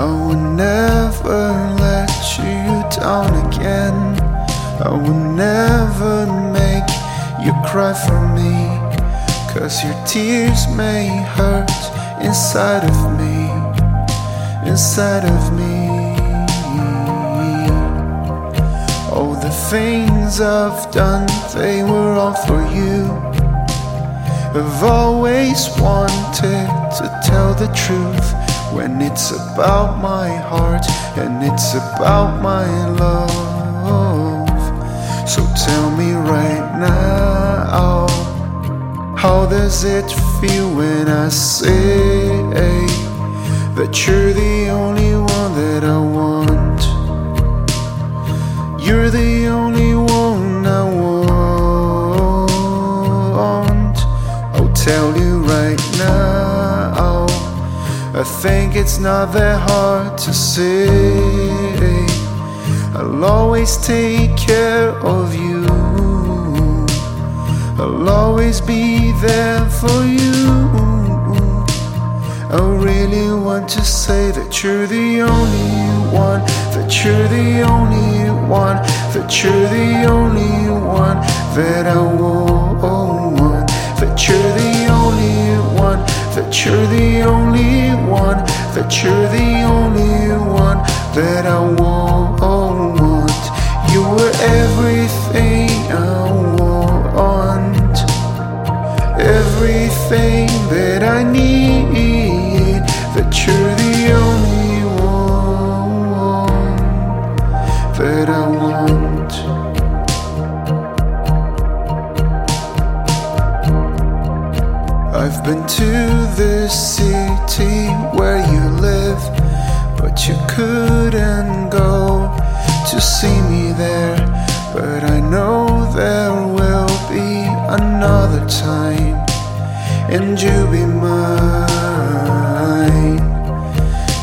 I will never let you down again. I will never make you cry for me. Cause your tears may hurt inside of me, inside of me. Oh, the things I've done, they were all for you. I've always wanted to tell the truth when it's about my heart and it's about my love. So tell me right now, how does it feel when I say that you're the only one that I want? You're the only one I want. I'll tell you right now. I think it's not that hard to say. I'll always take care of you. I'll always be there for you. I really want to say that you're the only one, that you're the only one, that you're the only one that I want, that you're the only one, that you're the only one, that you're the only one that I want. You were everything I want, everything that I need, that you're the only one that I want. I've been to the live, you couldn't go to see me there. But I know there will be another time, and you'll be mine.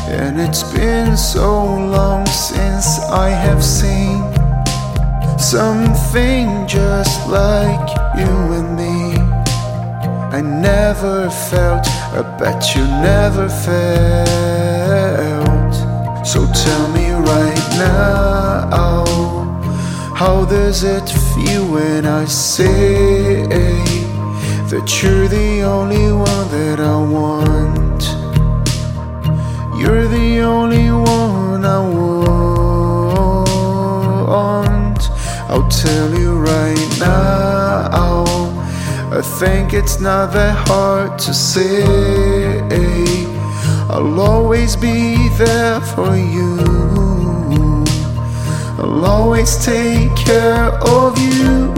And it's been so long since I have seen something just like you and me. I never felt, I bet you never felt. So tell me right now, how does it feel when I say that you're the only one that I want? You're the only one I want. I'll tell you right now. I think it's not that hard to say. I'll always be there for you. I'll always take care of you.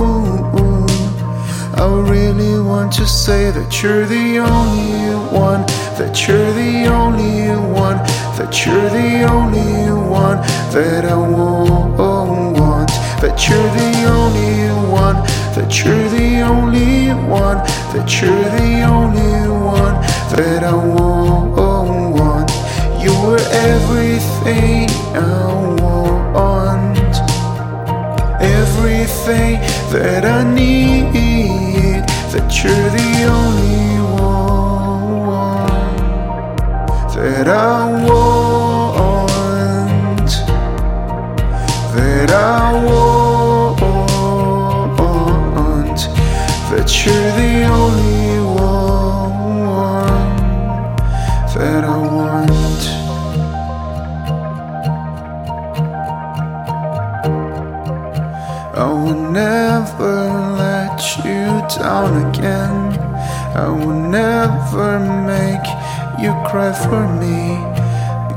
I really want to say that you're the only one, that you're the only one, that you're the only one that I want, that you're the only one, that you're the only one, that you're the only one everything that I need, that you're the only one that I want, that I want, that you're I will never let you down again. I will never make you cry for me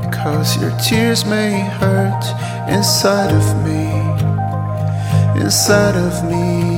because your tears may hurt inside of me, inside of me.